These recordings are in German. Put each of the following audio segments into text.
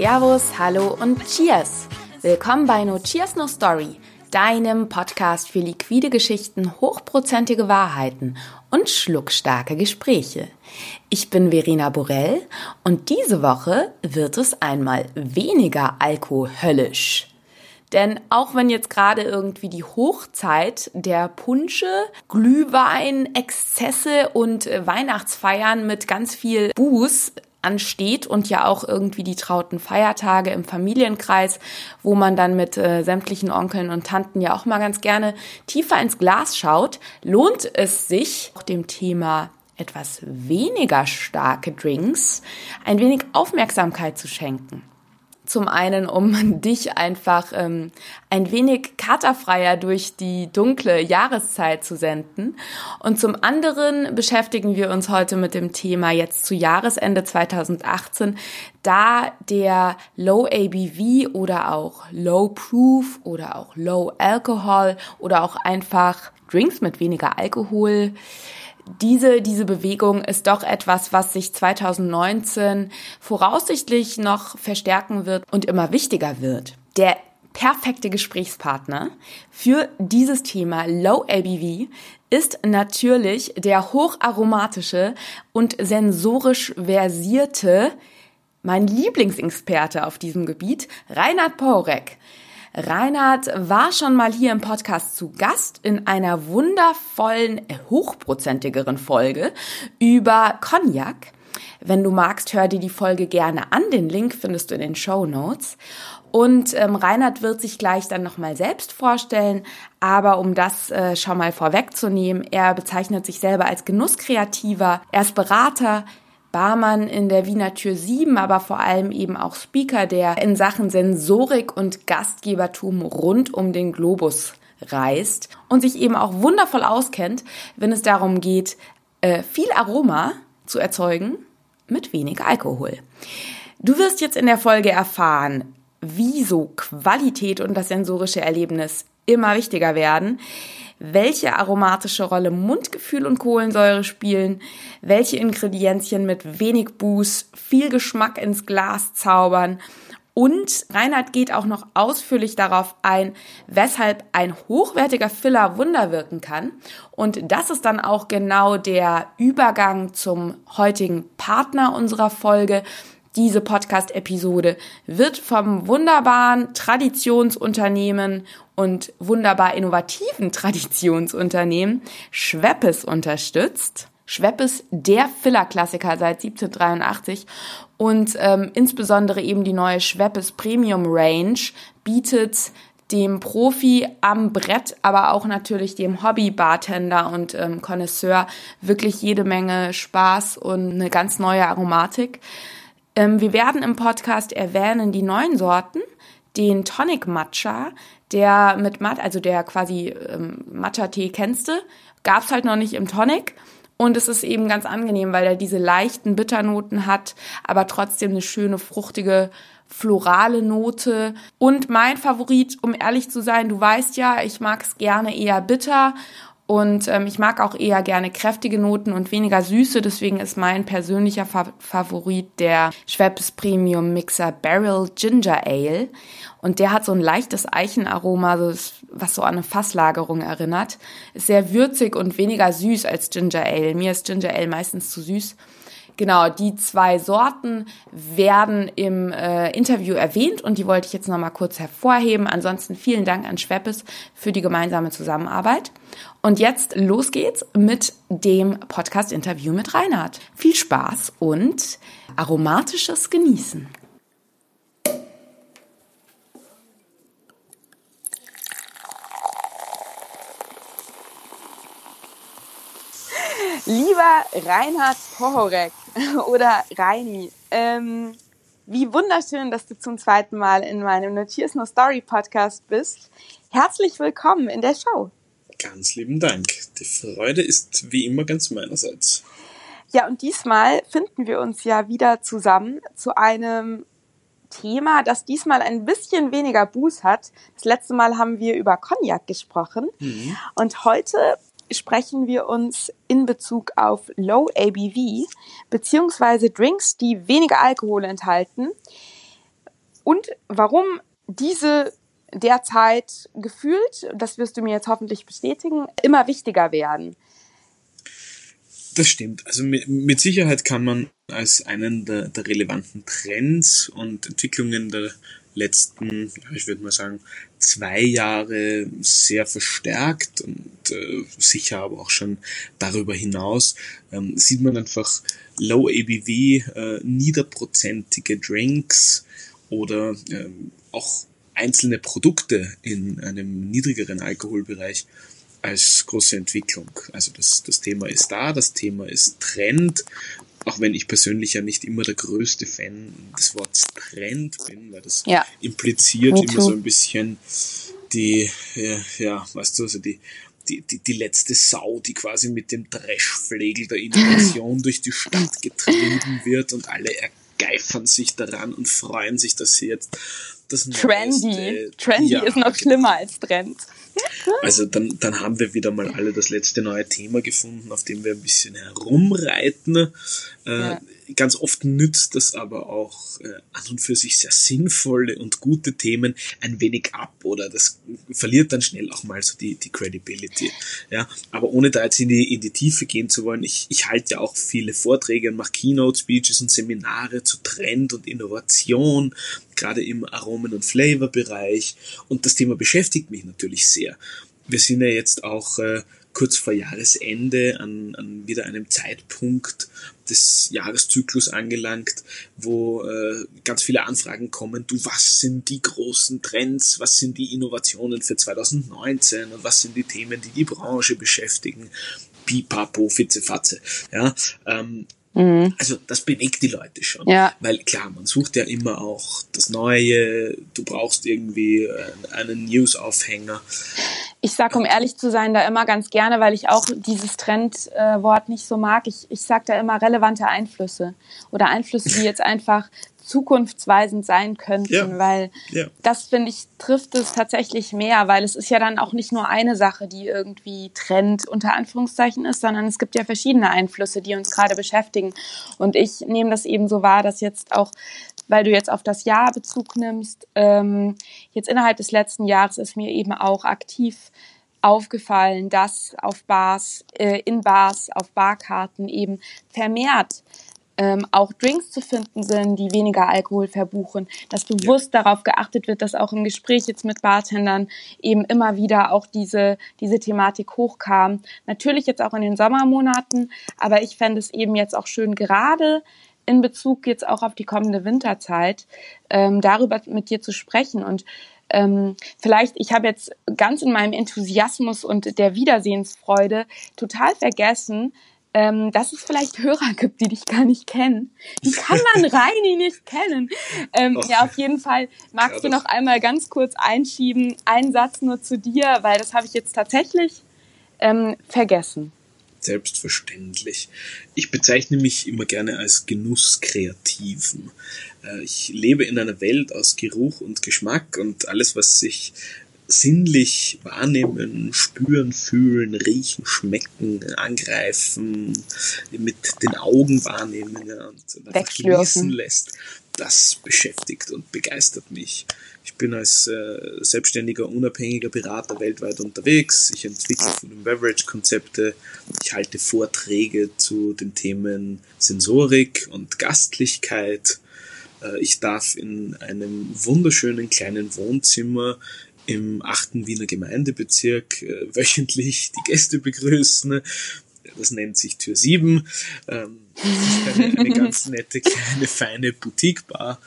Servus, hallo und Cheers! Willkommen bei No Cheers No Story, deinem Podcast für liquide Geschichten, hochprozentige Wahrheiten und schluckstarke Gespräche. Ich bin Verena Borell und diese Woche wird es einmal weniger alkoholisch. Denn auch wenn jetzt gerade irgendwie die Hochzeit der Punsche, Glühwein, Exzesse und Weihnachtsfeiern mit ganz viel Buß ansteht und ja auch irgendwie die trauten Feiertage im Familienkreis, wo man dann mit äh, sämtlichen Onkeln und Tanten ja auch mal ganz gerne tiefer ins Glas schaut, lohnt es sich, auch dem Thema etwas weniger starke Drinks ein wenig Aufmerksamkeit zu schenken. Zum einen, um dich einfach ähm, ein wenig katerfreier durch die dunkle Jahreszeit zu senden. Und zum anderen beschäftigen wir uns heute mit dem Thema jetzt zu Jahresende 2018, da der Low ABV oder auch Low Proof oder auch Low Alcohol oder auch einfach Drinks mit weniger Alkohol diese, diese Bewegung ist doch etwas, was sich 2019 voraussichtlich noch verstärken wird und immer wichtiger wird. Der perfekte Gesprächspartner für dieses Thema Low ABV ist natürlich der hocharomatische und sensorisch versierte, mein Lieblingsexperte auf diesem Gebiet, Reinhard Porek. Reinhard war schon mal hier im Podcast zu Gast in einer wundervollen, hochprozentigeren Folge über Cognac. Wenn du magst, hör dir die Folge gerne an. Den Link findest du in den Show Notes. Und ähm, Reinhard wird sich gleich dann nochmal selbst vorstellen, aber um das äh, schon mal vorwegzunehmen, er bezeichnet sich selber als Genusskreativer, er ist Berater, Barmann in der Wiener Tür 7, aber vor allem eben auch Speaker, der in Sachen Sensorik und Gastgebertum rund um den Globus reist und sich eben auch wundervoll auskennt, wenn es darum geht, äh, viel Aroma zu erzeugen mit wenig Alkohol. Du wirst jetzt in der Folge erfahren, wieso Qualität und das sensorische Erlebnis immer wichtiger werden, welche aromatische Rolle Mundgefühl und Kohlensäure spielen, welche Ingredienzien mit wenig Buß viel Geschmack ins Glas zaubern und Reinhard geht auch noch ausführlich darauf ein, weshalb ein hochwertiger Filler Wunder wirken kann. Und das ist dann auch genau der Übergang zum heutigen Partner unserer Folge, diese Podcast-Episode wird vom wunderbaren Traditionsunternehmen und wunderbar innovativen Traditionsunternehmen Schweppes unterstützt. Schweppes, der Filler-Klassiker seit 1783 und ähm, insbesondere eben die neue Schweppes Premium Range bietet dem Profi am Brett, aber auch natürlich dem Hobby-Bartender und ähm, Connoisseur wirklich jede Menge Spaß und eine ganz neue Aromatik. Ähm, wir werden im Podcast erwähnen die neuen Sorten, den Tonic Matcha, der mit Mat, also der quasi ähm, Matcha-Tee kennst du, gab's halt noch nicht im Tonic. Und es ist eben ganz angenehm, weil er diese leichten Bitternoten hat, aber trotzdem eine schöne, fruchtige, florale Note. Und mein Favorit, um ehrlich zu sein, du weißt ja, ich mag es gerne eher bitter und ähm, ich mag auch eher gerne kräftige Noten und weniger süße. Deswegen ist mein persönlicher Fa Favorit der Schweppes Premium Mixer Barrel Ginger Ale. Und der hat so ein leichtes Eichenaroma, was so an eine Fasslagerung erinnert. Ist sehr würzig und weniger süß als Ginger Ale. Mir ist Ginger Ale meistens zu süß. Genau, die zwei Sorten werden im äh, Interview erwähnt und die wollte ich jetzt nochmal kurz hervorheben. Ansonsten vielen Dank an Schweppes für die gemeinsame Zusammenarbeit. Und jetzt los geht's mit dem Podcast-Interview mit Reinhard. Viel Spaß und aromatisches Genießen. Lieber Reinhard Pohorek oder Reini, ähm, wie wunderschön, dass du zum zweiten Mal in meinem Notiers No Story Podcast bist. Herzlich willkommen in der Show. Ganz lieben Dank. Die Freude ist wie immer ganz meinerseits. Ja, und diesmal finden wir uns ja wieder zusammen zu einem Thema, das diesmal ein bisschen weniger Buß hat. Das letzte Mal haben wir über Cognac gesprochen. Mhm. Und heute sprechen wir uns in Bezug auf Low ABV beziehungsweise Drinks, die weniger Alkohol enthalten, und warum diese derzeit gefühlt, das wirst du mir jetzt hoffentlich bestätigen, immer wichtiger werden. Das stimmt. Also mit, mit Sicherheit kann man als einen der, der relevanten Trends und Entwicklungen der letzten, ich würde mal sagen, zwei Jahre sehr verstärkt und äh, sicher aber auch schon darüber hinaus, ähm, sieht man einfach Low ABV, äh, niederprozentige Drinks oder ähm, auch einzelne Produkte in einem niedrigeren Alkoholbereich als große Entwicklung. Also das, das Thema ist da, das Thema ist Trend, auch wenn ich persönlich ja nicht immer der größte Fan des Wortes Trend bin, weil das ja. impliziert immer so ein bisschen die, ja, ja, weißt du, also die, die, die, die letzte Sau, die quasi mit dem Dreschflegel der Innovation durch die Stadt getrieben wird und alle ergeifern sich daran und freuen sich, dass sie jetzt das Trendy. Neueste, Trendy ja, ist noch schlimmer als Trend. Also dann, dann haben wir wieder mal alle das letzte neue Thema gefunden, auf dem wir ein bisschen herumreiten. Äh, ja. Ganz oft nützt das aber auch äh, an und für sich sehr sinnvolle und gute Themen ein wenig ab oder das verliert dann schnell auch mal so die, die Credibility. Ja, aber ohne da jetzt in die, in die Tiefe gehen zu wollen, ich, ich halte ja auch viele Vorträge und mache Keynote-Speeches und Seminare zu Trend und Innovation gerade im Aromen- und Flavor-Bereich. Und das Thema beschäftigt mich natürlich sehr. Wir sind ja jetzt auch äh, kurz vor Jahresende an, an wieder einem Zeitpunkt des Jahreszyklus angelangt, wo äh, ganz viele Anfragen kommen. Du, was sind die großen Trends? Was sind die Innovationen für 2019? Und was sind die Themen, die die Branche beschäftigen? Pipapo, Fitzefatze. Ja, ähm, Mhm. Also das bewegt die Leute schon. Ja. Weil klar, man sucht ja immer auch das Neue, du brauchst irgendwie äh, einen News-Aufhänger. Ich sag, um ehrlich zu sein, da immer ganz gerne, weil ich auch dieses Trendwort nicht so mag. Ich, ich sag da immer relevante Einflüsse oder Einflüsse, die jetzt einfach zukunftsweisend sein könnten, ja. weil ja. das finde ich trifft es tatsächlich mehr, weil es ist ja dann auch nicht nur eine Sache, die irgendwie Trend unter Anführungszeichen ist, sondern es gibt ja verschiedene Einflüsse, die uns gerade beschäftigen. Und ich nehme das eben so wahr, dass jetzt auch weil du jetzt auf das Jahr Bezug nimmst, ähm, jetzt innerhalb des letzten Jahres ist mir eben auch aktiv aufgefallen, dass auf Bars, äh, in Bars, auf Barkarten eben vermehrt ähm, auch Drinks zu finden sind, die weniger Alkohol verbuchen, dass bewusst ja. darauf geachtet wird, dass auch im Gespräch jetzt mit Bartendern eben immer wieder auch diese, diese Thematik hochkam. Natürlich jetzt auch in den Sommermonaten, aber ich fände es eben jetzt auch schön gerade in Bezug jetzt auch auf die kommende Winterzeit, ähm, darüber mit dir zu sprechen und ähm, vielleicht, ich habe jetzt ganz in meinem Enthusiasmus und der Wiedersehensfreude total vergessen, ähm, dass es vielleicht Hörer gibt, die dich gar nicht kennen. Wie kann man Reini nicht kennen? Ähm, ja, auf jeden Fall magst ja, du noch einmal ganz kurz einschieben, einen Satz nur zu dir, weil das habe ich jetzt tatsächlich ähm, vergessen. Selbstverständlich. Ich bezeichne mich immer gerne als Genusskreativen. Äh, ich lebe in einer Welt aus Geruch und Geschmack und alles, was sich sinnlich wahrnehmen, spüren, fühlen, riechen, schmecken, angreifen, mit den Augen wahrnehmen ja, und genießen lässt, das beschäftigt und begeistert mich. Ich bin als äh, selbstständiger, unabhängiger Berater weltweit unterwegs. Ich entwickle Food and Beverage Konzepte. Ich halte Vorträge zu den Themen Sensorik und Gastlichkeit. Äh, ich darf in einem wunderschönen kleinen Wohnzimmer im achten Wiener Gemeindebezirk äh, wöchentlich die Gäste begrüßen. Das nennt sich Tür 7. Ähm, das ist eine, eine ganz nette, kleine, feine Boutique-Bar.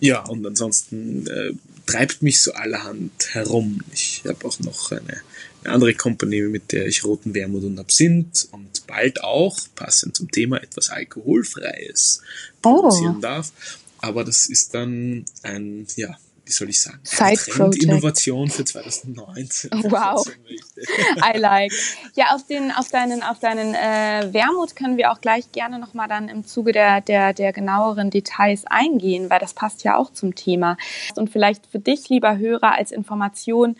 Ja, und ansonsten äh, treibt mich so allerhand herum. Ich habe auch noch eine, eine andere Kompanie, mit der ich roten Wermut und Absinth und bald auch, passend zum Thema, etwas Alkoholfreies produzieren oh. darf. Aber das ist dann ein, ja, wie soll ich sagen, Innovation für 2019. Wow. I like. Ja, auf den, auf deinen, auf deinen äh, Wermut können wir auch gleich gerne nochmal dann im Zuge der, der, der genaueren Details eingehen, weil das passt ja auch zum Thema. Und vielleicht für dich, lieber Hörer, als Information,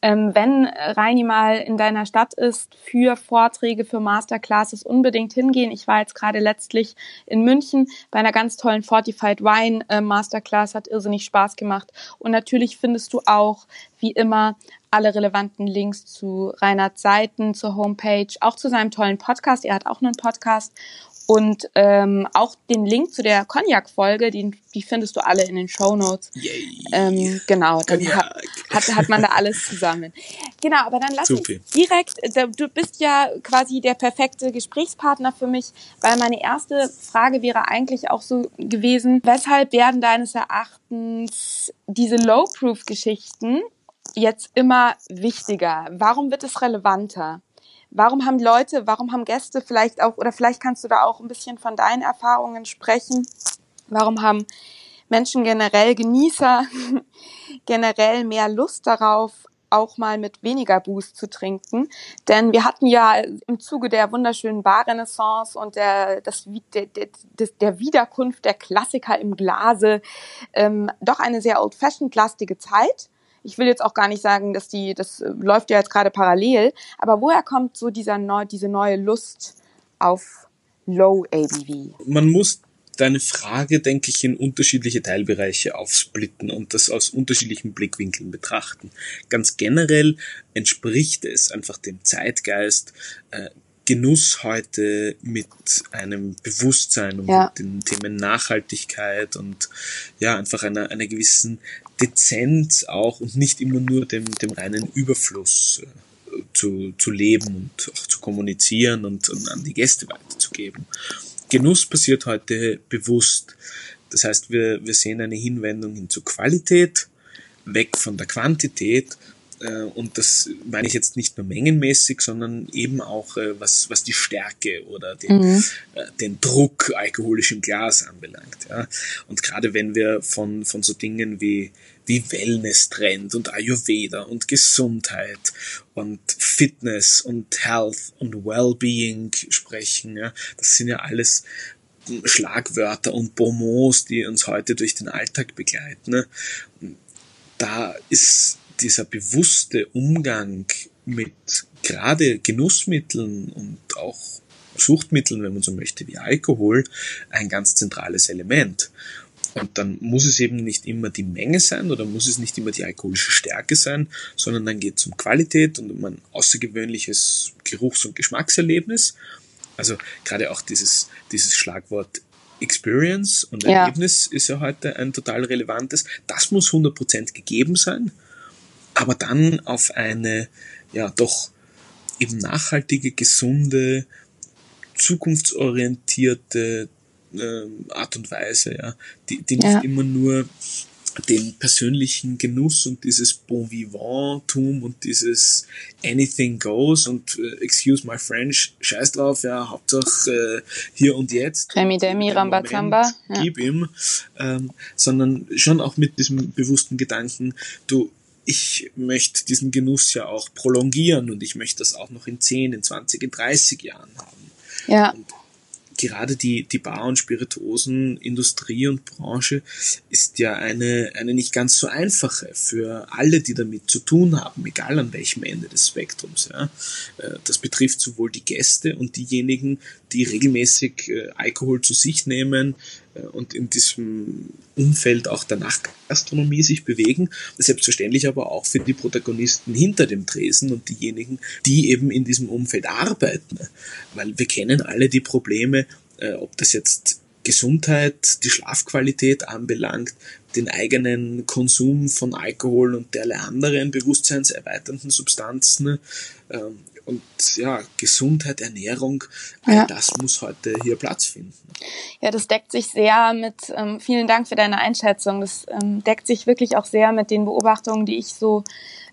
Ähm, wenn Reini mal in deiner Stadt ist für Vorträge, für Masterclasses, unbedingt hingehen. Ich war jetzt gerade letztlich in München bei einer ganz tollen Fortified Wine äh, Masterclass, hat irrsinnig Spaß gemacht. Und natürlich findest du auch, wie immer, alle relevanten Links zu Reinhards Seiten, zur Homepage, auch zu seinem tollen Podcast. Er hat auch einen Podcast und ähm, auch den Link zu der Cognac-Folge, die, die findest du alle in den Show Notes. Ähm, genau, dann hat, hat, hat man da alles zusammen. Genau, aber dann lass Super. uns direkt, du bist ja quasi der perfekte Gesprächspartner für mich, weil meine erste Frage wäre eigentlich auch so gewesen, weshalb werden deines Erachtens diese Low-Proof-Geschichten jetzt immer wichtiger? Warum wird es relevanter? Warum haben Leute, warum haben Gäste vielleicht auch, oder vielleicht kannst du da auch ein bisschen von deinen Erfahrungen sprechen? Warum haben Menschen generell, Genießer generell mehr Lust darauf, auch mal mit weniger Boost zu trinken. Denn wir hatten ja im Zuge der wunderschönen Barrenaissance und der, das, der, der, der Wiederkunft der Klassiker im Glase ähm, doch eine sehr old-fashioned-lastige Zeit ich will jetzt auch gar nicht sagen, dass die, das äh, läuft ja jetzt gerade parallel, aber woher kommt so dieser neu, diese neue Lust auf Low ABV? Man muss deine Frage, denke ich, in unterschiedliche Teilbereiche aufsplitten und das aus unterschiedlichen Blickwinkeln betrachten. Ganz generell entspricht es einfach dem Zeitgeist, äh, Genuss heute mit einem Bewusstsein und ja. mit den Themen Nachhaltigkeit und ja, einfach einer, einer gewissen Dezenz auch und nicht immer nur dem, dem reinen Überfluss äh, zu, zu leben und auch zu kommunizieren und, und an die Gäste weiterzugeben. Genuss passiert heute bewusst. Das heißt, wir, wir sehen eine Hinwendung hin zur Qualität, weg von der Quantität äh, und das meine ich jetzt nicht nur mengenmäßig, sondern eben auch äh, was, was die Stärke oder den, mhm. Äh, den Druck alkoholisch im Glas anbelangt. Ja. Und gerade wenn wir von, von so Dingen wie, wie Wellness-Trend und Ayurveda und Gesundheit und Fitness und Health und Wellbeing sprechen, ja, das sind ja alles Schlagwörter und Bonmots, die uns heute durch den Alltag begleiten. Ne. Da ist dieser bewusste Umgang mit gerade Genussmitteln und auch Suchtmitteln, wenn man so möchte, wie Alkohol, ein ganz zentrales Element. Und dann muss es eben nicht immer die Menge sein oder muss es nicht immer die alkoholische Stärke sein, sondern dann geht es um Qualität und um ein außergewöhnliches Geruchs- und Geschmackserlebnis. Also gerade auch dieses, dieses Schlagwort Experience und Erlebnis ja. ist ja heute ein total relevantes. Das muss 100% gegeben sein aber dann auf eine ja doch eben nachhaltige, gesunde, zukunftsorientierte äh, Art und Weise, ja, die, die nicht ja. immer nur den persönlichen Genuss und dieses Bon Vivant-Tum und dieses Anything Goes und äh, Excuse my French, scheiß drauf, ja, Hauptsache äh, hier und jetzt. Remi Demi, Rambazamba. Ja. Gib ihm. Ähm, sondern schon auch mit diesem bewussten Gedanken, du, ich möchte diesen Genuss ja auch prolongieren und ich möchte das auch noch in 10, in 20, in 30 Jahren haben. Ja. Und gerade die, die Bar- und Spirituosenindustrie und Branche ist ja eine, eine nicht ganz so einfache für alle, die damit zu tun haben, egal an welchem Ende des Spektrums. Ja. Äh, das betrifft sowohl die Gäste und diejenigen, die regelmäßig äh, Alkohol zu sich nehmen und in diesem Umfeld auch der Nachtgastronomie sich bewegen. Selbstverständlich aber auch für die Protagonisten hinter dem Tresen und diejenigen, die eben in diesem Umfeld arbeiten. Weil wir kennen alle die Probleme, äh, ob das jetzt Gesundheit, die Schlafqualität anbelangt, den eigenen Konsum von Alkohol und derlei anderen bewusstseinserweiternden Substanzen. Und ja, Gesundheit, Ernährung, all ja. das muss heute hier Platz finden. Ja, das deckt sich sehr mit, ähm, vielen Dank für deine Einschätzung, das ähm, deckt sich wirklich auch sehr mit den Beobachtungen, die ich so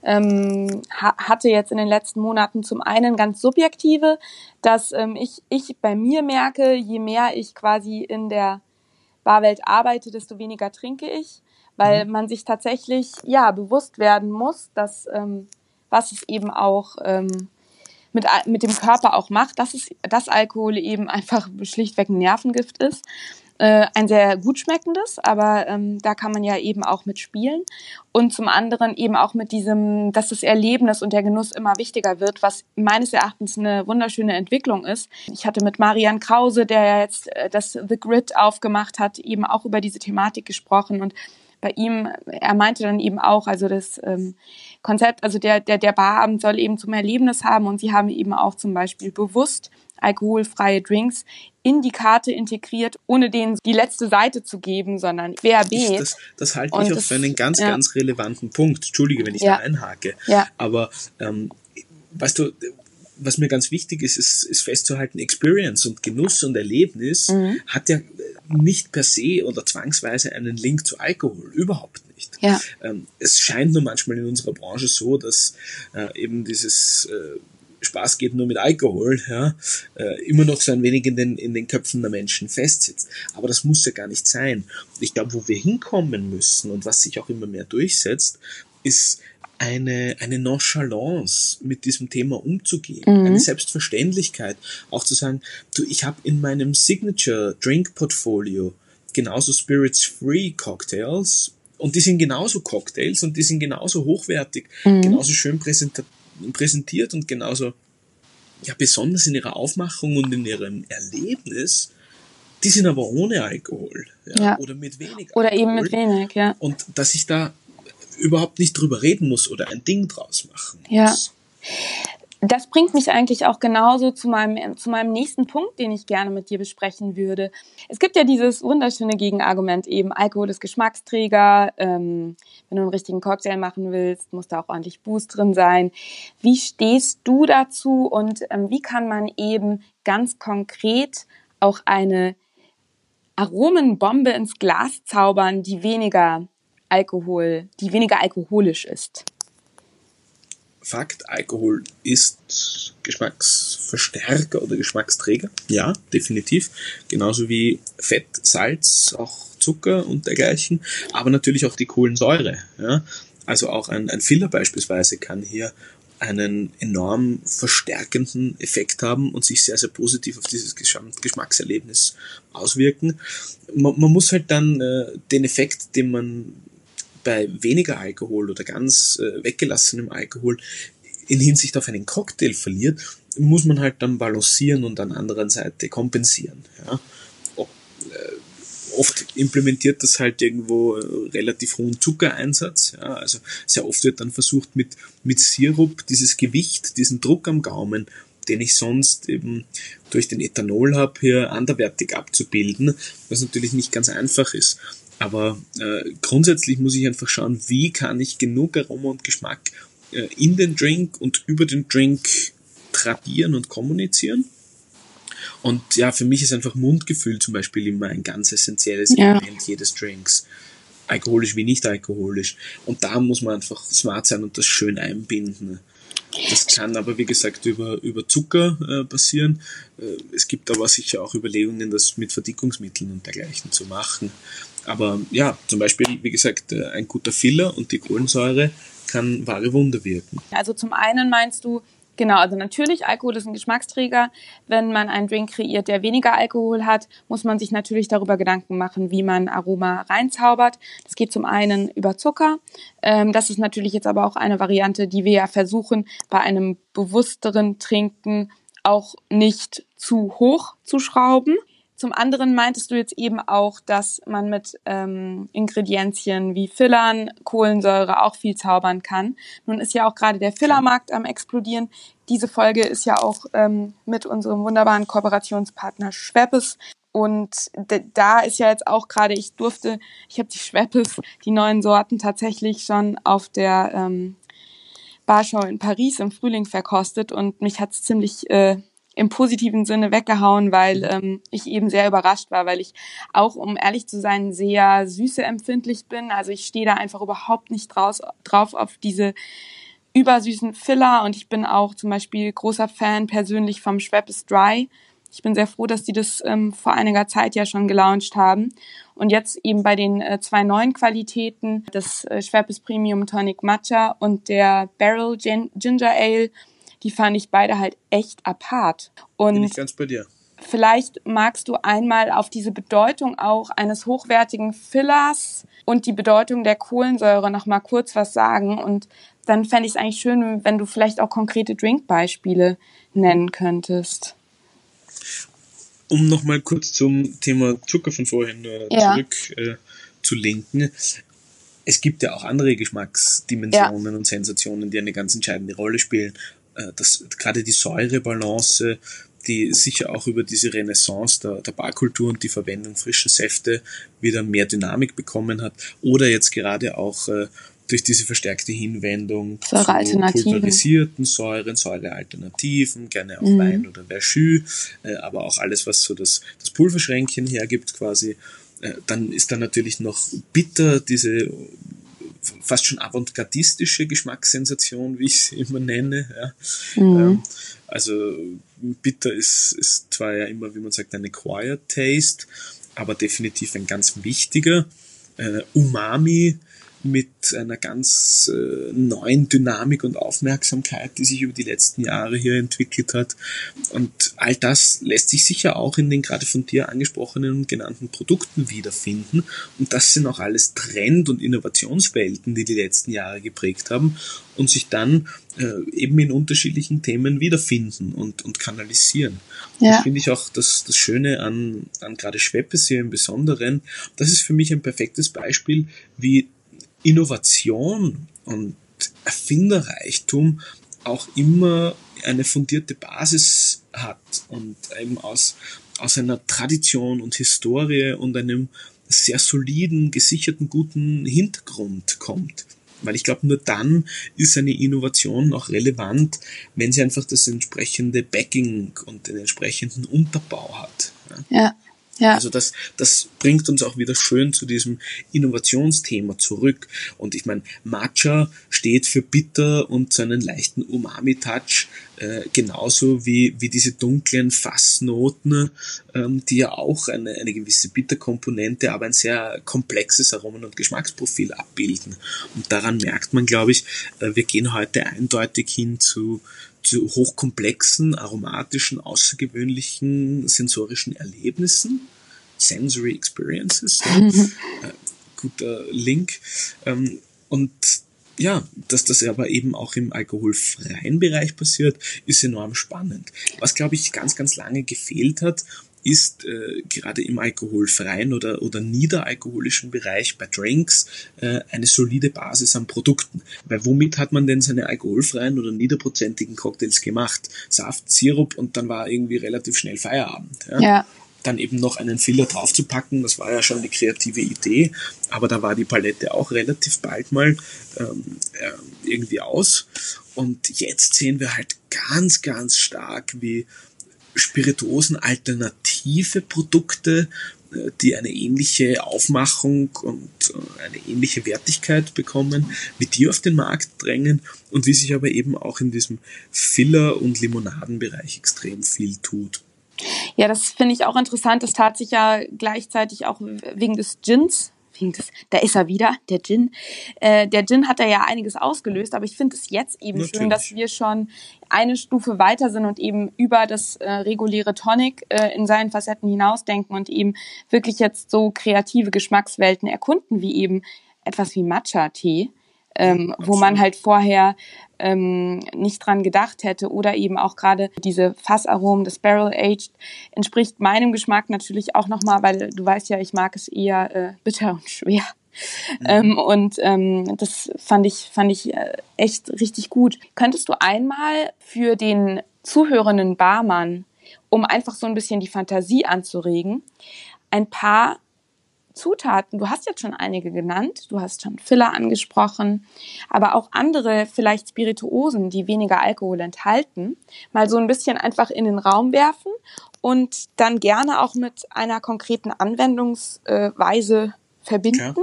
ähm, ha hatte jetzt in den letzten Monaten. Zum einen ganz subjektive, dass ähm, ich, ich bei mir merke, je mehr ich quasi in der Barwelt arbeite, desto weniger trinke ich, weil mhm. man sich tatsächlich ja bewusst werden muss, dass ähm, was es eben auch ähm, mit, mit dem Körper auch macht, dass, es, dass Alkohol eben einfach schlichtweg ein Nervengift ist. äh, ein sehr gut schmeckendes, aber ähm, da kann man ja eben auch mit spielen. Und zum anderen eben auch mit diesem, dass das Erlebnis und der Genuss immer wichtiger wird, was meines Erachtens eine wunderschöne Entwicklung ist. Ich hatte mit Marian Krause, der ja jetzt äh, das The Grid aufgemacht hat, eben auch über diese Thematik gesprochen und bei ihm, er meinte dann eben auch, also das ähm, Konzept, also der, der, der Barabend soll eben zum Erlebnis haben und sie haben eben auch zum Beispiel bewusst alkoholfreie Drinks in die Karte integriert, ohne denen die letzte Seite zu geben, sondern querbeet. Das, das halte ich auch für einen ganz, ja. ganz relevanten Punkt. Entschuldige, wenn ich ja. da einhake. Ja. Aber ähm, weißt du, was mir ganz wichtig ist, ist, ist festzuhalten, Experience und Genuss und Erlebnis mhm. hat ja nicht per se oder zwangsweise einen Link zu Alkohol, überhaupt nicht. Ja. Ähm, es scheint nur manchmal in unserer Branche so, dass äh, eben dieses äh, Spaß geht nur mit Alkohol, ja, äh, immer noch so ein wenig in den, in den Köpfen der Menschen festsitzt. Aber das muss ja gar nicht sein. Ich glaube, wo wir hinkommen müssen und was sich auch immer mehr durchsetzt, ist eine, eine Nonchalance mit diesem Thema umzugehen, mhm. eine Selbstverständlichkeit, auch zu sagen, du, ich habe in meinem Signature Drink Portfolio genauso Spirits Free Cocktails und die sind genauso Cocktails und die sind genauso hochwertig, mhm. genauso schön präsentiert und genauso ja besonders in ihrer Aufmachung und in ihrem Erlebnis. Die sind aber ohne Alkohol ja, ja. oder mit wenig Alkohol. Oder eben mit wenig, ja. Und dass ich da überhaupt nicht drüber reden muss oder ein Ding draus machen muss. Ja. Das bringt mich eigentlich auch genauso zu meinem, zu meinem nächsten Punkt, den ich gerne mit dir besprechen würde. Es gibt ja dieses wunderschöne Gegenargument eben, Alkohol ist Geschmacksträger. Ähm, wenn du einen richtigen Cocktail machen willst, muss da auch ordentlich Boost drin sein. Wie stehst du dazu und ähm, wie kann man eben ganz konkret auch eine Aromenbombe ins Glas zaubern, die weniger Alkohol, die weniger alkoholisch ist. Fakt, Alkohol ist Geschmacksverstärker oder Geschmacksträger. Ja, definitiv. Genauso wie Fett, Salz, auch Zucker und dergleichen. Aber natürlich auch die Kohlensäure. Ja? Also auch ein, ein Filler beispielsweise kann hier einen enorm verstärkenden Effekt haben und sich sehr, sehr positiv auf dieses Geschmackserlebnis auswirken. Man, man muss halt dann äh, den Effekt, den man bei weniger Alkohol oder ganz äh, weggelassenem Alkohol in Hinsicht auf einen Cocktail verliert, muss man halt dann balancieren und an der anderen Seite kompensieren. Ja. Ob, äh, oft implementiert das halt irgendwo äh, relativ hohen Zuckereinsatz. Ja. Also sehr oft wird dann versucht mit, mit Sirup dieses Gewicht, diesen Druck am Gaumen den ich sonst eben durch den Ethanol habe, hier anderwertig abzubilden, was natürlich nicht ganz einfach ist. Aber äh, grundsätzlich muss ich einfach schauen, wie kann ich genug Aroma und Geschmack äh, in den Drink und über den Drink tradieren und kommunizieren. Und ja, für mich ist einfach Mundgefühl zum Beispiel immer ein ganz essentielles ja. Element jedes Drinks. Alkoholisch wie nicht alkoholisch. Und da muss man einfach smart sein und das schön einbinden. Das kann aber, wie gesagt, über, über Zucker äh, passieren. Äh, es gibt aber sicher auch Überlegungen, das mit Verdickungsmitteln und dergleichen zu machen. Aber ja, zum Beispiel, wie gesagt, äh, ein guter Filler und die Kohlensäure kann wahre Wunder wirken. Also zum einen meinst du, Genau, also natürlich, Alkohol ist ein Geschmacksträger. Wenn man einen Drink kreiert, der weniger Alkohol hat, muss man sich natürlich darüber Gedanken machen, wie man Aroma reinzaubert. Das geht zum einen über Zucker. Ähm, das ist natürlich jetzt aber auch eine Variante, die wir ja versuchen, bei einem bewussteren Trinken auch nicht zu hoch zu schrauben. Zum anderen meintest du jetzt eben auch, dass man mit ähm, Ingredienzien wie Fillern, Kohlensäure auch viel zaubern kann. Nun ist ja auch gerade der Fillermarkt am explodieren. Diese Folge ist ja auch ähm, mit unserem wunderbaren Kooperationspartner Schweppes. Und da ist ja jetzt auch gerade, ich durfte, ich habe die Schweppes, die neuen Sorten tatsächlich schon auf der ähm, Barschau in Paris im Frühling verkostet und mich hat's ziemlich äh, im positiven Sinne weggehauen, weil mhm. ähm, ich eben sehr überrascht war, weil ich auch, um ehrlich zu sein, sehr süße empfindlich bin. Also ich stehe da einfach überhaupt nicht draus, drauf auf diese übersüßen Filler und ich bin auch zum Beispiel großer Fan persönlich vom Schweppes Dry. Ich bin sehr froh, dass die das ähm, vor einiger Zeit ja schon gelauncht haben. Und jetzt eben bei den äh, zwei neuen Qualitäten, das äh, Schweppes Premium Tonic Matcha und der Barrel Gin Ginger Ale, die fand ich beide halt echt apart. Und Bin ich ganz bei dir. vielleicht magst du einmal auf diese Bedeutung auch eines hochwertigen Fillers und die Bedeutung der Kohlensäure noch mal kurz was sagen und dann fände ich es eigentlich schön, wenn du vielleicht auch konkrete Drinkbeispiele nennen könntest. Um nochmal kurz zum Thema Zucker von vorhin äh, ja. zurück äh, zu lenken. Es gibt ja auch andere Geschmacksdimensionen ja. und Sensationen, die eine ganz entscheidende Rolle spielen. Äh, das, gerade die Säurebalance, die sicher auch über diese Renaissance der, der Barkultur und die Verwendung frischer Säfte wieder mehr Dynamik bekommen hat. Oder jetzt gerade auch äh, durch diese verstärkte Hinwendung zu pulverisierten Säuren, Säurealternativen, gerne auch mhm. Wein oder Verschü, äh, aber auch alles, was so das, das Pulverschränkchen hergibt quasi. Äh, dann ist da natürlich noch bitter diese fast schon avantgardistische Geschmackssensation, wie ich sie immer nenne. Ja. Mhm. Ähm, also bitter ist, ist zwar ja immer, wie man sagt, eine Quiet Taste, aber definitiv ein ganz wichtiger. Äh, Umami mit einer ganz äh, neuen Dynamik und Aufmerksamkeit, die sich über die letzten Jahre hier entwickelt hat. Und all das lässt sich sicher auch in den gerade von dir angesprochenen und genannten Produkten wiederfinden. Und das sind auch alles Trend- und Innovationswelten, die die letzten Jahre geprägt haben und sich dann äh, eben in unterschiedlichen Themen wiederfinden und, und kanalisieren. Ja. Das finde ich auch das, das Schöne an, an gerade Schweppes hier im Besonderen. Das ist für mich ein perfektes Beispiel, wie Innovation und Erfinderreichtum auch immer eine fundierte Basis hat und eben aus, aus einer Tradition und Historie und einem sehr soliden, gesicherten, guten Hintergrund kommt. Weil ich glaube, nur dann ist eine Innovation auch relevant, wenn sie einfach das entsprechende Backing und den entsprechenden Unterbau hat. Ja. Ja. Also das, das bringt uns auch wieder schön zu diesem Innovationsthema zurück. Und ich meine, Matcha steht für bitter und so einen leichten Umami-Touch, äh, genauso wie, wie diese dunklen Fassnoten, ähm, die ja auch eine, eine gewisse Bitterkomponente, aber ein sehr komplexes Aromen- und Geschmacksprofil abbilden. Und daran merkt man, glaube ich, äh, wir gehen heute eindeutig hin zu, zu hochkomplexen, aromatischen, außergewöhnlichen sensorischen Erlebnissen, Sensory Experiences, äh, guter Link. Ähm, und ja, dass das aber eben auch im alkoholfreien Bereich passiert, ist enorm spannend. Was, glaube ich, ganz, ganz lange gefehlt hat ist äh, gerade im alkoholfreien oder, oder niederalkoholischen Bereich bei Drinks äh, eine solide Basis an Produkten. Weil womit hat man denn seine alkoholfreien oder niederprozentigen Cocktails gemacht? Saft, Sirup und dann war irgendwie relativ schnell Feierabend. Ja. ja dann eben noch einen Filler draufzupacken, das war ja schon eine kreative Idee, aber da war die Palette auch relativ bald mal ähm, äh, irgendwie aus. Und jetzt sehen wir halt ganz, ganz stark, wie Spirituosen alternative Produkte, äh, die eine ähnliche Aufmachung und äh, eine ähnliche Wertigkeit bekommen, wie die auf den Markt drängen und wie sich aber eben auch in diesem Filler- und Limonadenbereich extrem viel tut. Ja, das finde ich auch interessant. Das tat sich ja gleichzeitig auch wegen des Gins das, da ist er wieder, der Gin. Äh, der Gin hat da ja einiges ausgelöst, aber ich finde es jetzt eben Natürlich. schön, dass wir schon eine Stufe weiter sind und eben über das äh, reguläre Tonic äh, in seinen Facetten hinausdenken und eben wirklich jetzt so kreative Geschmackswelten erkunden, wie eben etwas wie Matcha-Tee ähm, wo man halt vorher ähm, nicht dran gedacht hätte oder eben auch gerade diese Fassaromen, das Barrel Aged entspricht meinem Geschmack natürlich auch nochmal, weil du weißt ja, ich mag es eher äh, bitter und schwer. Mhm. Ähm, und ähm, das fand ich, fand ich äh, echt richtig gut. Könntest du einmal für den zuhörenden Barmann, um einfach so ein bisschen die Fantasie anzuregen, ein paar Zutaten, du hast jetzt schon einige genannt, du hast schon Filler angesprochen, aber auch andere vielleicht Spirituosen, die weniger Alkohol enthalten, mal so ein bisschen einfach in den Raum werfen und dann gerne auch mit einer konkreten Anwendungsweise verbinden. Ja.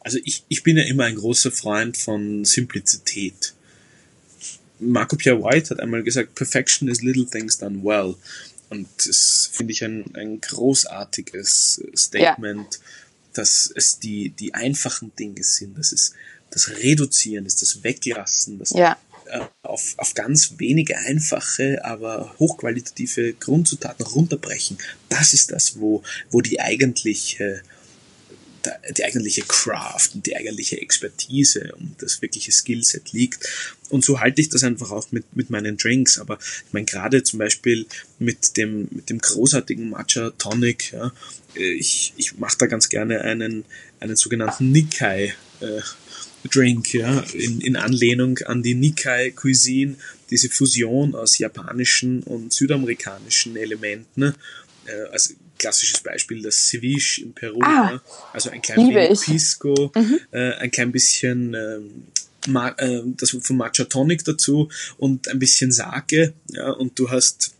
Also ich, ich bin ja immer ein großer Freund von Simplizität. Marco Pierre White hat einmal gesagt, Perfection is little things done well. Und das finde ich ein, ein großartiges Statement. Ja dass es die, die einfachen Dinge sind, dass es das Reduzieren ist, das Weglassen, das, ja. äh, auf, auf ganz wenige einfache, aber hochqualitative Grundzutaten runterbrechen, das ist das, wo, wo die eigentliche die eigentliche Craft und die eigentliche Expertise und das wirkliche Skillset liegt. Und so halte ich das einfach auch mit, mit meinen Drinks. Aber ich meine, gerade zum Beispiel mit dem, mit dem großartigen Matcha Tonic, ja, ich, ich mache da ganz gerne einen, einen sogenannten Nikkei äh, Drink, ja, in, in Anlehnung an die Nikkei Cuisine, diese Fusion aus japanischen und südamerikanischen Elementen. Äh, also klassisches Beispiel das Ceviche in Peru, ah, ja, also ein klein wenig. Pisco, mhm. äh, ein klein bisschen ähm, Ma äh, das von Matcha Tonic dazu und ein bisschen Sake, ja, und du hast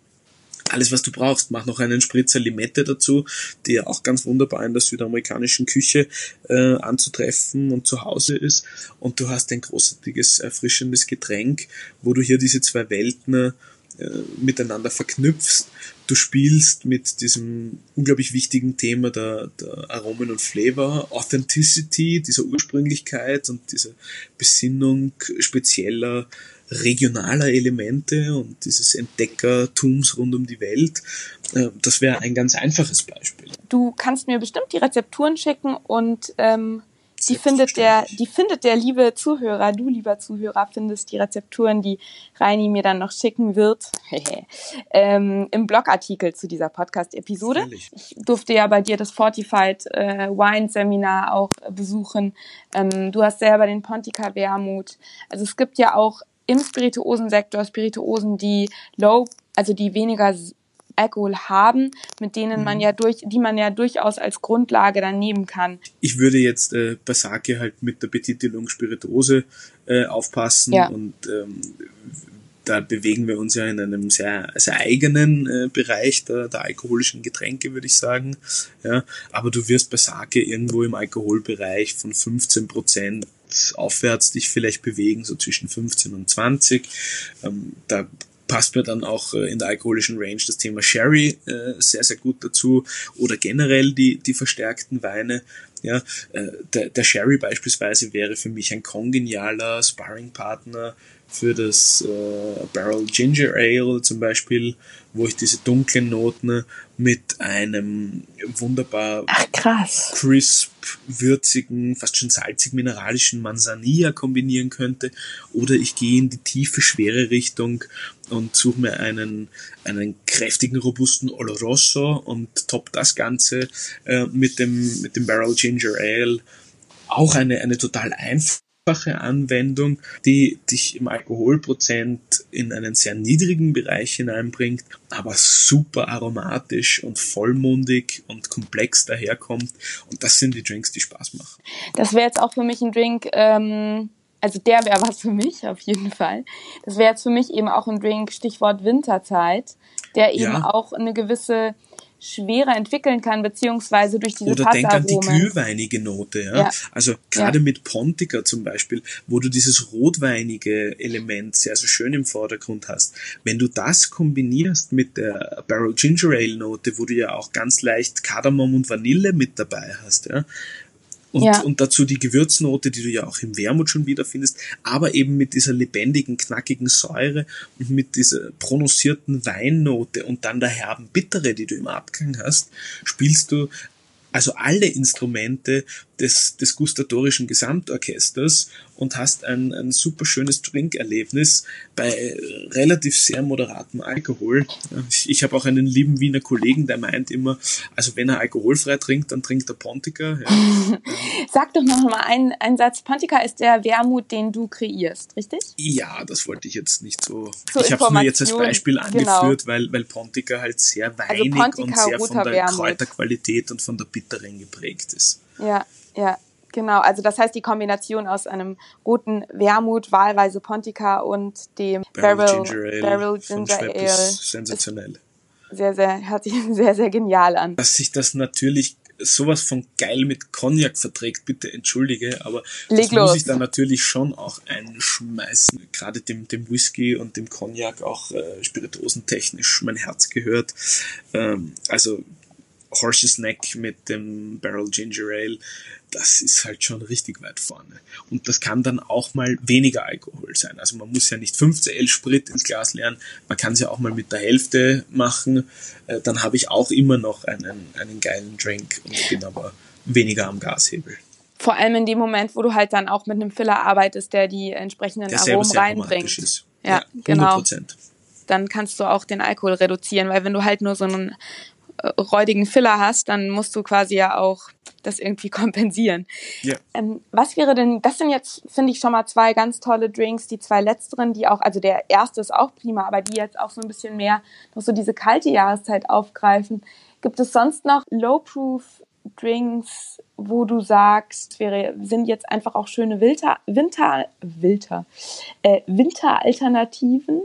alles, was du brauchst. Mach noch einen Spritzer Limette dazu, die auch ganz wunderbar in der südamerikanischen Küche äh, anzutreffen und zu Hause ist. Und du hast ein großartiges, erfrischendes Getränk, wo du hier diese zwei Welten äh, miteinander verknüpfst. Du spielst mit diesem unglaublich wichtigen Thema der, der Aromen und Flavor, Authenticity, dieser Ursprünglichkeit und dieser Besinnung spezieller regionaler Elemente und dieses Entdeckertums rund um die Welt. Äh, das wäre ein ganz einfaches Beispiel. Du kannst mir bestimmt die Rezepturen schicken und ähm, die findet der, die findet der liebe Zuhörer, du lieber Zuhörer, findest die Rezepturen, die Reini mir dann noch schicken wird, ähm, im Blogartikel zu dieser Podcast-Episode. Ich durfte ja bei dir das Fortified äh, Wine Seminar auch besuchen. Ähm, du hast selber den Pontica Wermut. Also es gibt ja auch im Spirituosensektor Spirituosen, die low, also die weniger Alkohol haben, mit denen man mhm. ja durch, die man ja durchaus als Grundlage dann nehmen kann. Ich würde jetzt äh, bei Sake halt mit der Betitelung Spirituose äh, aufpassen ja. und ähm, da bewegen wir uns ja in einem sehr, sehr eigenen äh, Bereich der, der alkoholischen Getränke, würde ich sagen. Ja, aber du wirst bei Sake irgendwo im Alkoholbereich von 15 Prozent aufwärts dich vielleicht bewegen, so zwischen 15 und 20. Ähm, da passt mir dann auch äh, in der alkoholischen Range das Thema Sherry äh, sehr, sehr gut dazu oder generell die, die verstärkten Weine. Ja, äh, der, der Sherry beispielsweise wäre für mich ein kongenialer Sparringpartner für das äh, Barrel Ginger Ale zum Beispiel, wo ich diese dunklen Noten mit einem wunderbar Ach, krass. crisp, würzigen, fast schon salzig mineralischen Manzanilla kombinieren könnte. Oder ich gehe in die tiefe, schwere Richtung und suche mir einen, einen kräftigen, robusten Oloroso und top das Ganze äh, mit, dem, mit dem Barrel Ginger Ale. Auch eine, eine total einfache einfache Anwendung, die dich im Alkoholprozent in einen sehr niedrigen Bereich hineinbringt, aber super aromatisch und vollmundig und komplex daherkommt. Und das sind die Drinks, die Spaß machen. Das wäre jetzt auch für mich ein Drink, ähm, also der wäre was für mich auf jeden Fall. Das wäre jetzt für mich eben auch ein Drink, Stichwort Winterzeit, der eben ja. auch eine gewisse schwerer entwickeln kann, beziehungsweise durch diese Oder denk an die glühweinige Note. Ja? ja. Also gerade ja. mit Pontica zum Beispiel, wo du dieses rotweinige Element sehr, sehr schön im Vordergrund hast. Wenn du das kombinierst mit der Barrel Ginger Ale Note, wo du ja auch ganz leicht Kardamom und Vanille mit dabei hast, ja, und, ja. und dazu die Gewürznote, die du ja auch im Wermut schon wiederfindest, aber eben mit dieser lebendigen, knackigen Säure und mit dieser prononcierten Weinnote und dann der herben Bittere, die du im Abgang hast, spielst du also alle Instrumente des, des gustatorischen Gesamtorchesters und hast ein, ein super schönes Trinkerlebnis bei relativ sehr moderatem Alkohol. Ich, ich habe auch einen lieben Wiener Kollegen, der meint immer, also wenn er alkoholfrei trinkt, dann trinkt er Pontica. Ja. Sag doch noch mal einen, einen Satz. Pontica ist der Wermut, den du kreierst, richtig? Ja, das wollte ich jetzt nicht so. Zur ich habe es mir jetzt als Beispiel genau. angeführt, genau. weil, weil Pontica halt sehr also weinig also und sehr von der Wermut. Kräuterqualität und von der Bitteren geprägt ist. Ja, ja, genau. Also das heißt die Kombination aus einem roten Wermut, wahlweise Pontica und dem Barrel, Barrel Ginger Ale, Barrel Ginger Ale sensationell. Sehr, sehr, hört sich sehr, sehr genial an. Dass sich das natürlich sowas von geil mit Cognac verträgt, bitte entschuldige, aber Leg das los. muss ich dann natürlich schon auch einschmeißen. Gerade dem, dem Whisky und dem Cognac auch äh, spirituosentechnisch mein Herz gehört. Ähm, also Horse's Neck mit dem Barrel Ginger Ale, das ist halt schon richtig weit vorne. Und das kann dann auch mal weniger Alkohol sein. Also man muss ja nicht 15 L Sprit ins Glas leeren, man kann es ja auch mal mit der Hälfte machen. Äh, dann habe ich auch immer noch einen, einen geilen Drink und bin aber weniger am Gashebel. Vor allem in dem Moment, wo du halt dann auch mit einem Filler arbeitest, der die entsprechenden der Aromen reinbringt. Ist. Ja, ja genau. Dann kannst du auch den Alkohol reduzieren, weil wenn du halt nur so einen räudigen Filler hast, dann musst du quasi ja auch das irgendwie kompensieren. Ja. Ähm, was wäre denn, das sind jetzt, finde ich, schon mal zwei ganz tolle Drinks, die zwei letzteren, die auch, also der erste ist auch prima, aber die jetzt auch so ein bisschen mehr noch so diese kalte Jahreszeit aufgreifen. Gibt es sonst noch Low-Proof Drinks, wo du sagst, wäre, sind jetzt einfach auch schöne Winter, Winter, Winter, äh, Winteralternativen?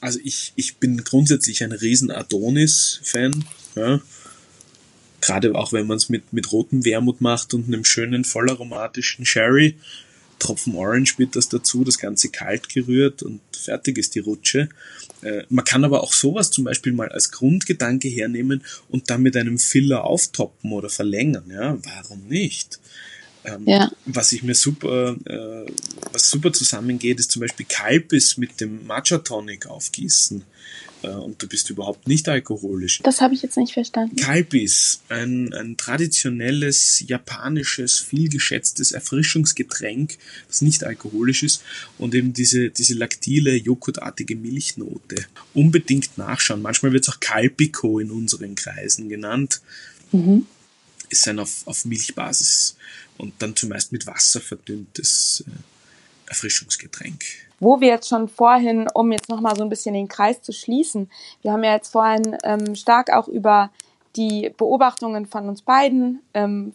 Also ich, ich bin grundsätzlich ein riesen Adonis-Fan. Ja. Gerade auch wenn man es mit, mit rotem Wermut macht und einem schönen, vollaromatischen Sherry. Tropfen Orange Bitters dazu, das Ganze kalt gerührt und fertig ist die Rutsche. Äh, man kann aber auch sowas zum Beispiel mal als Grundgedanke hernehmen und dann mit einem Filler auftoppen oder verlängern. Ja, warum nicht? Ähm, ja. Was ich mir super, äh, was super zusammengeht, ist zum Beispiel Kalbis mit dem Matcha Tonic aufgießen. Äh, und du bist überhaupt nicht alkoholisch. Das habe ich jetzt nicht verstanden. Kalbis, ein, ein traditionelles, japanisches, vielgeschätztes Erfrischungsgetränk, das nicht alkoholisch ist und eben diese, diese laktile, joghurtartige Milchnote. Unbedingt nachschauen. Manchmal wird es auch Kalpiko in unseren Kreisen genannt. Mhm. Ist ein auf, auf Milchbasis und dann zumeist mit Wasser verdünntes äh, Erfrischungsgetränk wo wir jetzt schon vorhin, um jetzt nochmal so ein bisschen den Kreis zu schließen, wir haben ja jetzt vorhin ähm, stark auch über die Beobachtungen von uns beiden ähm,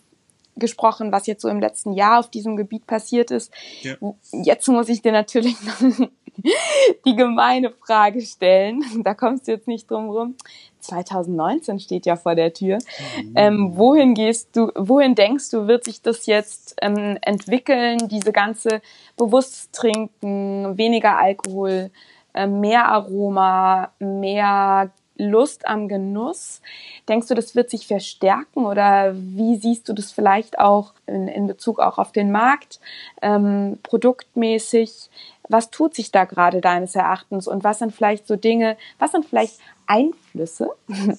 gesprochen, was jetzt so im letzten Jahr auf diesem Gebiet passiert ist. Ja. Jetzt muss ich dir natürlich noch die gemeine Frage stellen. Da kommst du jetzt nicht drum rum. 2019 steht ja vor der Tür. Mhm. Ähm, wohin gehst du, wohin denkst du, wird sich das jetzt ähm, entwickeln, diese ganze bewusst trinken, weniger Alkohol, äh, mehr Aroma, mehr Lust am Genuss. Denkst du, das wird sich verstärken oder wie siehst du das vielleicht auch in, in Bezug auch auf den Markt, ähm, produktmäßig? Was tut sich da gerade deines Erachtens und was sind vielleicht so Dinge, was sind vielleicht Einflüsse,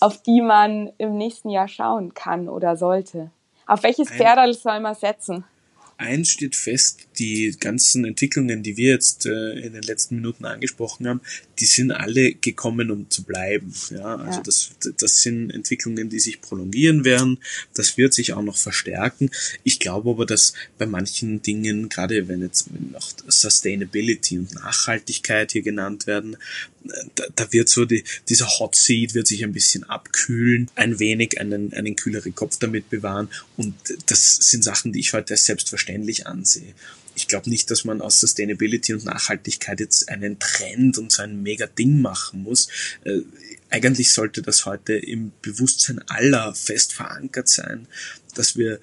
auf die man im nächsten Jahr schauen kann oder sollte? Auf welches Pferd soll man setzen? Eins steht fest, die ganzen Entwicklungen, die wir jetzt äh, in den letzten Minuten angesprochen haben, die sind alle gekommen, um zu bleiben. Ja, also ja. das, das sind Entwicklungen, die sich prolongieren werden. Das wird sich auch noch verstärken. Ich glaube aber, dass bei manchen Dingen, gerade wenn jetzt noch Sustainability und Nachhaltigkeit hier genannt werden, da, da wird so die, dieser Hot Seat wird sich ein bisschen abkühlen, ein wenig einen, einen kühleren Kopf damit bewahren und das sind Sachen, die ich heute als selbstverständlich ansehe. Ich glaube nicht, dass man aus Sustainability und Nachhaltigkeit jetzt einen Trend und so ein mega Ding machen muss. Äh, eigentlich sollte das heute im Bewusstsein aller fest verankert sein, dass wir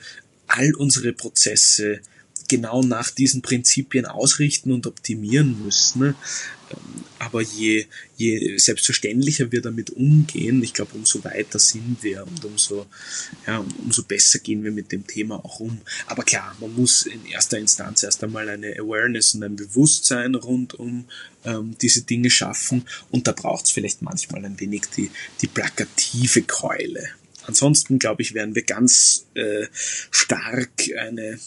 all unsere Prozesse genau nach diesen Prinzipien ausrichten und optimieren müssen. Aber je, je selbstverständlicher wir damit umgehen, ich glaube, umso weiter sind wir und umso, ja, umso besser gehen wir mit dem Thema auch um. Aber klar, man muss in erster Instanz erst einmal eine Awareness und ein Bewusstsein rund um ähm, diese Dinge schaffen und da braucht es vielleicht manchmal ein wenig die, die plakative Keule. Ansonsten, glaube ich, werden wir ganz äh, stark eine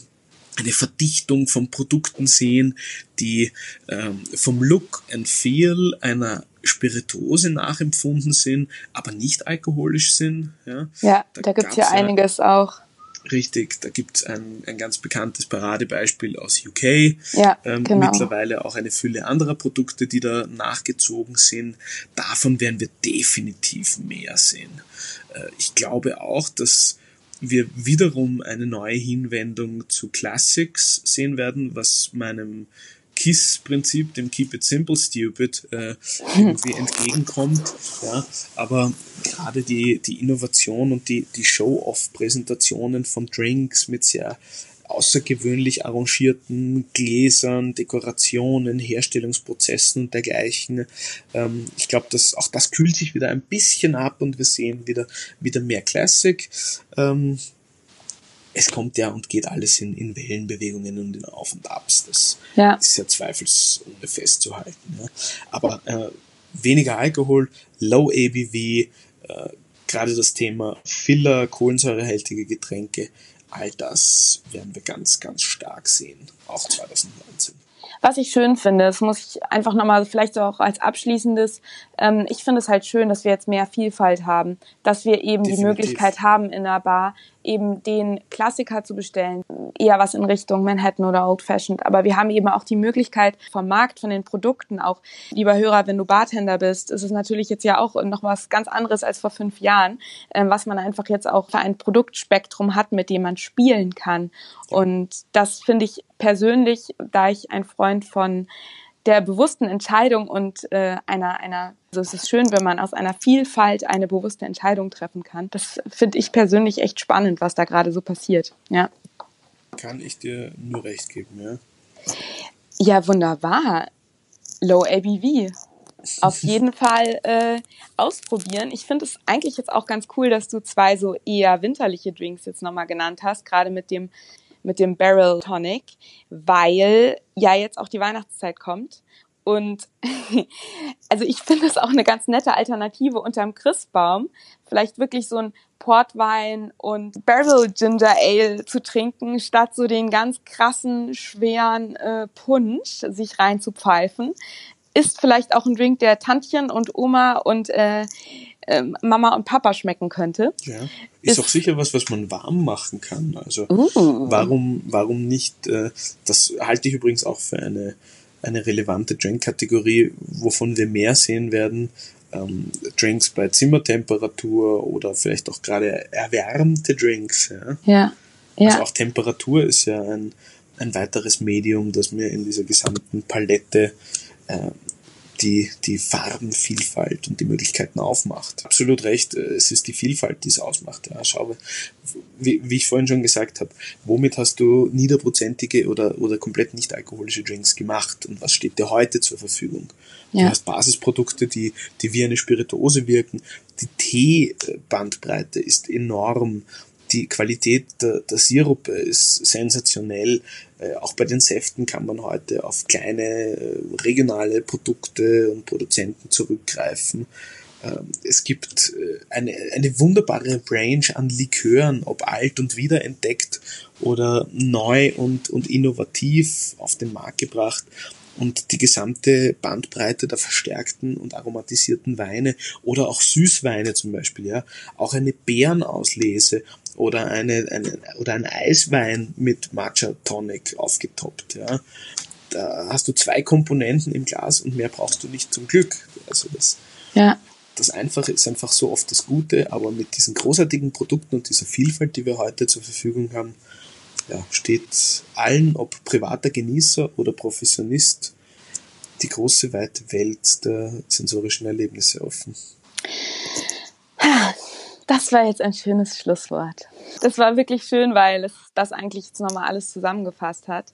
eine Verdichtung von Produkten sehen, die ähm, vom Look and Feel einer Spirituose nachempfunden sind, aber nicht alkoholisch sind. Ja, ja da, da gibt's ja einiges auch. Richtig, da gibt's ein, ein ganz bekanntes Paradebeispiel aus UK. Ja, ähm, genau. Mittlerweile auch eine Fülle anderer Produkte, die da nachgezogen sind. Davon werden wir definitiv mehr sehen. Äh, ich glaube auch, dass wir wiederum eine neue Hinwendung zu Classics sehen werden, was meinem KISS-Prinzip, dem Keep It Simple Stupid, äh, irgendwie entgegenkommt. Ja, aber gerade die, die Innovation und die, die Show-Off-Präsentationen von Drinks mit sehr außergewöhnlich arrangierten Gläsern, Dekorationen, Herstellungsprozessen und dergleichen. Ähm, ich glaube, dass auch das kühlt sich wieder ein bisschen ab und wir sehen wieder, wieder mehr Classic. Ähm, es kommt ja und geht alles in, in Wellenbewegungen und in Auf und Abs. Das ja. ist ja zweifelsohne festzuhalten. Ja. Aber äh, weniger Alkohol, Low ABV, äh, gerade das Thema Filler, kohlensäurehältige Getränke, all das werden wir ganz, ganz stark sehen, auch 2019. Was ich schön finde, das muss ich einfach nochmal vielleicht auch als abschließendes, ähm, ich finde es halt schön, dass wir jetzt mehr Vielfalt haben, dass wir eben Definitiv. die Möglichkeit haben in einer Bar eben den Klassiker zu bestellen, eher was in Richtung Manhattan oder Old Fashioned. Aber wir haben eben auch die Möglichkeit vom Markt, von den Produkten auch. Lieber Hörer, wenn du Bartender bist, ist es natürlich jetzt ja auch noch was ganz anderes als vor fünf Jahren, ähm, was man einfach jetzt auch für ein Produktspektrum hat, mit dem man spielen kann. Und das finde ich persönlich, da ich ein Freund von der bewussten Entscheidung und äh, einer, einer, also es ist schön, wenn man aus einer Vielfalt eine bewusste Entscheidung treffen kann. Das finde ich persönlich echt spannend, was da gerade so passiert. Ja. Kann ich dir nur recht geben, ja. Ja, wunderbar. Low ABV. Auf jeden Fall äh, ausprobieren. Ich finde es eigentlich jetzt auch ganz cool, dass du zwei so eher winterliche Drinks jetzt nochmal genannt hast, gerade mit dem mit dem Barrel Tonic, weil ja jetzt auch die Weihnachtszeit kommt. Und also ich finde es auch eine ganz nette Alternative unterm Christbaum, vielleicht wirklich so ein Portwein und Barrel Ginger Ale zu trinken, statt so den ganz krassen, schweren äh, Punsch sich reinzupfeifen. Ist vielleicht auch ein Drink, der Tantchen und Oma und äh, ähm, Mama und Papa schmecken könnte. Ja. Ist, ist auch sicher was, was man warm machen kann. Also uh. warum, warum nicht? Äh, das halte ich übrigens auch für eine, eine relevante Drink-Kategorie, wovon wir mehr sehen werden. Ähm, Drinks bei Zimmertemperatur oder vielleicht auch gerade erwärmte Drinks. Ja. ja. ja. Also auch Temperatur ist ja ein, ein weiteres Medium, das mir in dieser gesamten Palette äh, die, die Farbenvielfalt und die Möglichkeiten aufmacht. Absolut recht, äh, es ist die Vielfalt, die es ausmacht. Ja, schau, wie, wie ich vorhin schon gesagt habe, womit hast du niederprozentige oder, oder komplett nicht alkoholische Drinks gemacht und was steht dir heute zur Verfügung? Ja. Du hast Basisprodukte, die, die wie eine Spirituose wirken. Die Teebandbreite ist enorm die Qualität der, der Sirupe ist sensationell. Äh, auch bei den Säften kann man heute auf kleine äh, regionale Produkte und Produzenten zurückgreifen. Ähm, es gibt äh, eine, eine wunderbare Range an Likören, ob alt und wiederentdeckt oder neu und, und innovativ auf den Markt gebracht und die gesamte Bandbreite der verstärkten und aromatisierten Weine oder auch Süßweine zum Beispiel, ja, auch eine Beerenauslese oder eine, eine oder ein Eiswein mit Matcha Tonic aufgetoppt. Ja. Da hast du zwei Komponenten im Glas und mehr brauchst du nicht zum Glück. Also das, ja. das Einfache ist einfach so oft das Gute, aber mit diesen großartigen Produkten und dieser Vielfalt, die wir heute zur Verfügung haben, ja, steht allen, ob privater Genießer oder Professionist, die große weite Welt der sensorischen Erlebnisse offen. Das war jetzt ein schönes Schlusswort. Das war wirklich schön, weil es das eigentlich jetzt nochmal alles zusammengefasst hat.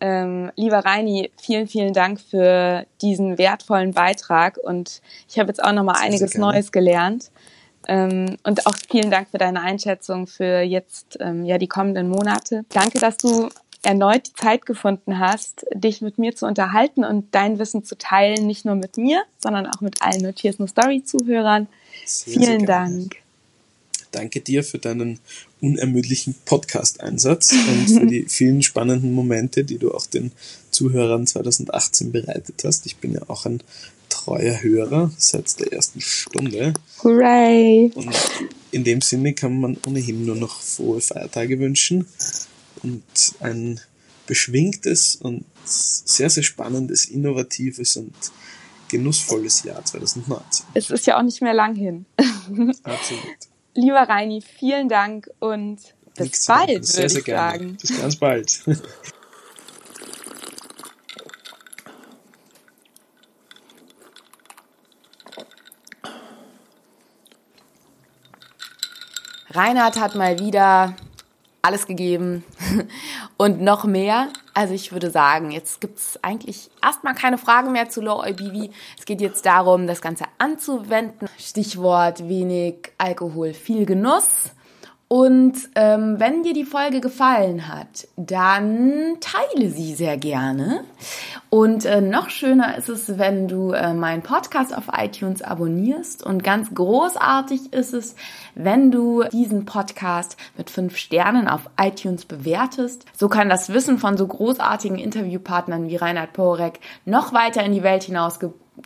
Ähm, lieber Reini, vielen, vielen Dank für diesen wertvollen Beitrag und ich habe jetzt auch nochmal einiges Neues gelernt. Ähm, und auch vielen Dank für deine Einschätzung für jetzt ähm, ja die kommenden Monate. Danke, dass du erneut die Zeit gefunden hast, dich mit mir zu unterhalten und dein Wissen zu teilen, nicht nur mit mir, sondern auch mit allen Notiers No Story Zuhörern. Sehr, Vielen sehr Dank. Danke dir für deinen unermüdlichen Podcast-Einsatz und für die vielen spannenden Momente, die du auch den Zuhörern 2018 bereitet hast. Ich bin ja auch ein treuer Hörer seit der ersten Stunde. Hooray! Und in dem Sinne kann man ohnehin nur noch frohe Feiertage wünschen und ein beschwingtes und sehr, sehr spannendes, innovatives und genussvolles Jahr 2019. Es ist ja auch nicht mehr lang hin. Absolut. Lieber Reini, vielen Dank und bis Nichts bald, sehr, würde ich gerne. sagen. Bis ganz bald. Reinhard hat mal wieder alles gegeben und noch mehr. Also ich würde sagen, jetzt gibt es eigentlich erstmal keine Fragen mehr zu Low ABV. Es geht jetzt darum, das Ganze anzuwenden. Stichwort wenig Alkohol, viel Genuss. Und ähm, wenn dir die Folge gefallen hat, dann teile sie sehr gerne. Und äh, noch schöner ist es, wenn du äh, meinen Podcast auf iTunes abonnierst. Und ganz großartig ist es, wenn du diesen Podcast mit fünf Sternen auf iTunes bewertest. So kann das Wissen von so großartigen Interviewpartnern wie Reinhard Porek noch weiter in die Welt hinaus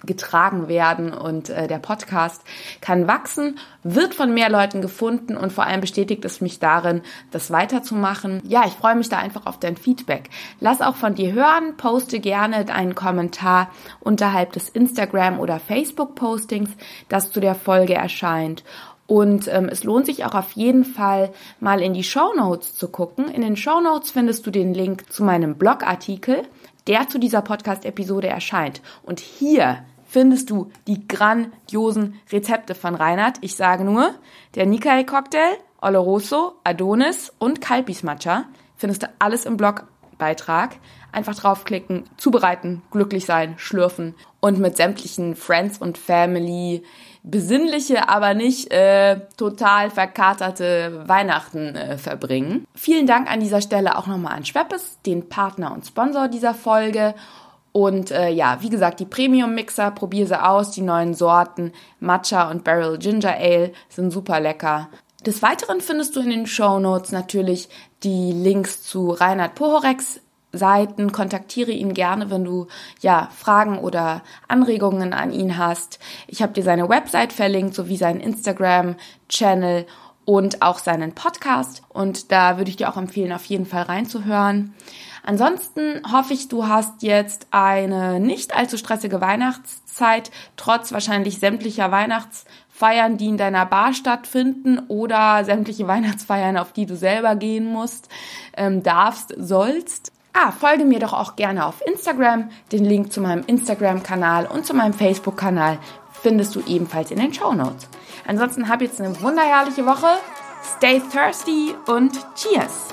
getragen werden und äh, der Podcast kann wachsen, wird von mehr Leuten gefunden und vor allem bestätigt es mich darin, das weiterzumachen. Ja, ich freue mich da einfach auf dein Feedback. Lass auch von dir hören, poste gerne einen Kommentar unterhalb des Instagram oder Facebook Postings, das zu der Folge erscheint. Und ähm, es lohnt sich auch auf jeden Fall mal in die Show Notes zu gucken. In den Show Notes findest du den Link zu meinem Blogartikel der zu dieser Podcast-Episode erscheint. Und hier findest du die grandiosen Rezepte von Reinhard. Ich sage nur, der Nikkei-Cocktail, Oloroso, Adonis und Kalpis Matcha findest du alles im Blogbeitrag. Einfach draufklicken, zubereiten, glücklich sein, schlürfen und mit sämtlichen Friends und Family besinnliche, aber nicht äh, total verkaterte Weihnachten äh, verbringen. Vielen Dank an dieser Stelle auch nochmal an Schweppes, den Partner und Sponsor dieser Folge. Und äh, ja, wie gesagt, die Premium-Mixer, probier sie aus. Die neuen Sorten Matcha und Barrel Ginger Ale sind super lecker. Des Weiteren findest du in den Show Notes natürlich die Links zu Reinhard Pohorex Seiten. Kontaktiere ihn gerne, wenn du ja Fragen oder Anregungen an ihn hast. Ich habe dir seine Website verlinkt, sowie seinen Instagram-Channel und auch seinen Podcast. Und da würde ich dir auch empfehlen, auf jeden Fall reinzuhören. Ansonsten hoffe ich, du hast jetzt eine nicht allzu stressige Weihnachtszeit, trotz wahrscheinlich sämtlicher Weihnachtsfeiern, die in deiner Bar stattfinden oder sämtliche Weihnachtsfeiern, auf die du selber gehen musst, ähm, darfst, sollst. Ah, folge mir doch auch gerne auf Instagram. Den Link zu meinem Instagram-Kanal und zu meinem Facebook-Kanal findest du ebenfalls in den Show Notes. Ansonsten hab jetzt eine wunderherrliche Woche. Stay thirsty und cheers!